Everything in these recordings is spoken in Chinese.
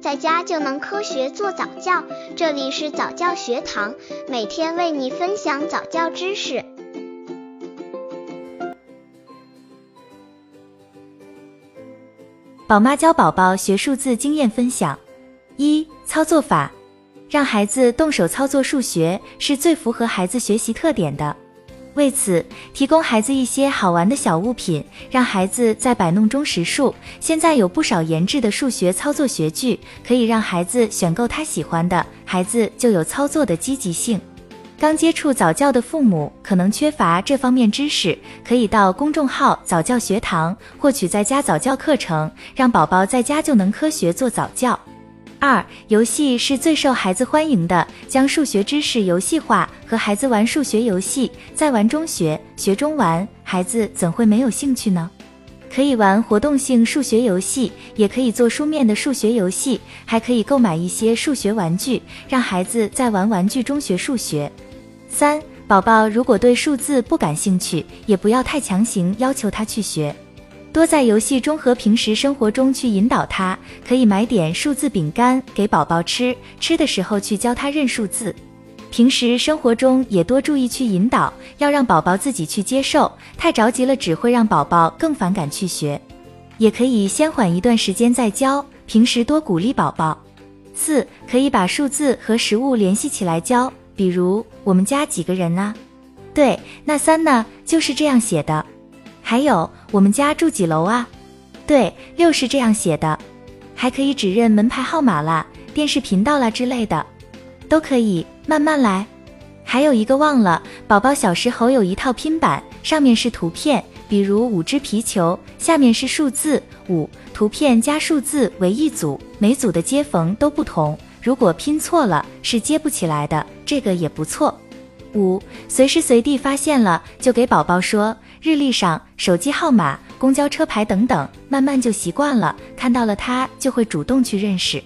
在家就能科学做早教。这里是早教学堂，每天为你分享早教知识。宝妈教宝宝学数字经验分享：一、操作法，让孩子动手操作数学是最符合孩子学习特点的。为此，提供孩子一些好玩的小物品，让孩子在摆弄中识数。现在有不少研制的数学操作学具，可以让孩子选购他喜欢的，孩子就有操作的积极性。刚接触早教的父母可能缺乏这方面知识，可以到公众号早教学堂获取在家早教课程，让宝宝在家就能科学做早教。二、游戏是最受孩子欢迎的，将数学知识游戏化，和孩子玩数学游戏，在玩中学，学中玩，孩子怎会没有兴趣呢？可以玩活动性数学游戏，也可以做书面的数学游戏，还可以购买一些数学玩具，让孩子在玩玩具中学数学。三、宝宝如果对数字不感兴趣，也不要太强行要求他去学。多在游戏中和平时生活中去引导他，可以买点数字饼干给宝宝吃，吃的时候去教他认数字。平时生活中也多注意去引导，要让宝宝自己去接受，太着急了只会让宝宝更反感去学。也可以先缓一段时间再教，平时多鼓励宝宝。四，可以把数字和食物联系起来教，比如我们家几个人呢？对，那三呢就是这样写的。还有，我们家住几楼啊？对，六是这样写的。还可以指认门牌号码啦、电视频道啦之类的，都可以慢慢来。还有一个忘了，宝宝小时候有一套拼板，上面是图片，比如五只皮球，下面是数字五，图片加数字为一组，每组的接缝都不同，如果拼错了是接不起来的，这个也不错。五，随时随地发现了就给宝宝说。日历上、手机号码、公交车牌等等，慢慢就习惯了。看到了它，就会主动去认识。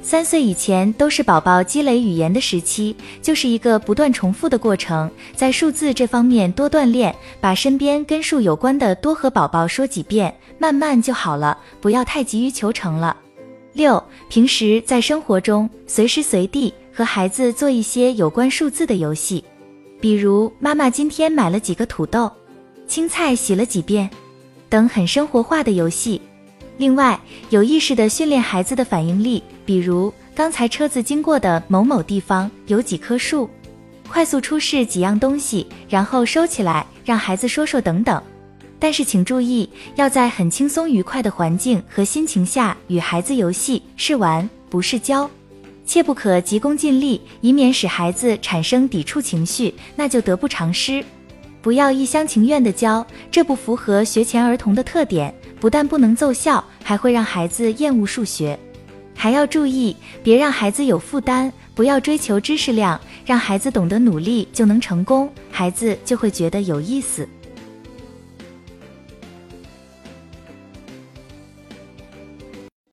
三岁以前都是宝宝积累语言的时期，就是一个不断重复的过程。在数字这方面多锻炼，把身边跟数有关的多和宝宝说几遍，慢慢就好了。不要太急于求成了。六，平时在生活中随时随地和孩子做一些有关数字的游戏，比如妈妈今天买了几个土豆。青菜洗了几遍，等很生活化的游戏。另外，有意识的训练孩子的反应力，比如刚才车子经过的某某地方有几棵树，快速出示几样东西，然后收起来，让孩子说说等等。但是请注意，要在很轻松愉快的环境和心情下与孩子游戏，是玩不是教，切不可急功近利，以免使孩子产生抵触情绪，那就得不偿失。不要一厢情愿的教，这不符合学前儿童的特点，不但不能奏效，还会让孩子厌恶数学。还要注意，别让孩子有负担，不要追求知识量，让孩子懂得努力就能成功，孩子就会觉得有意思。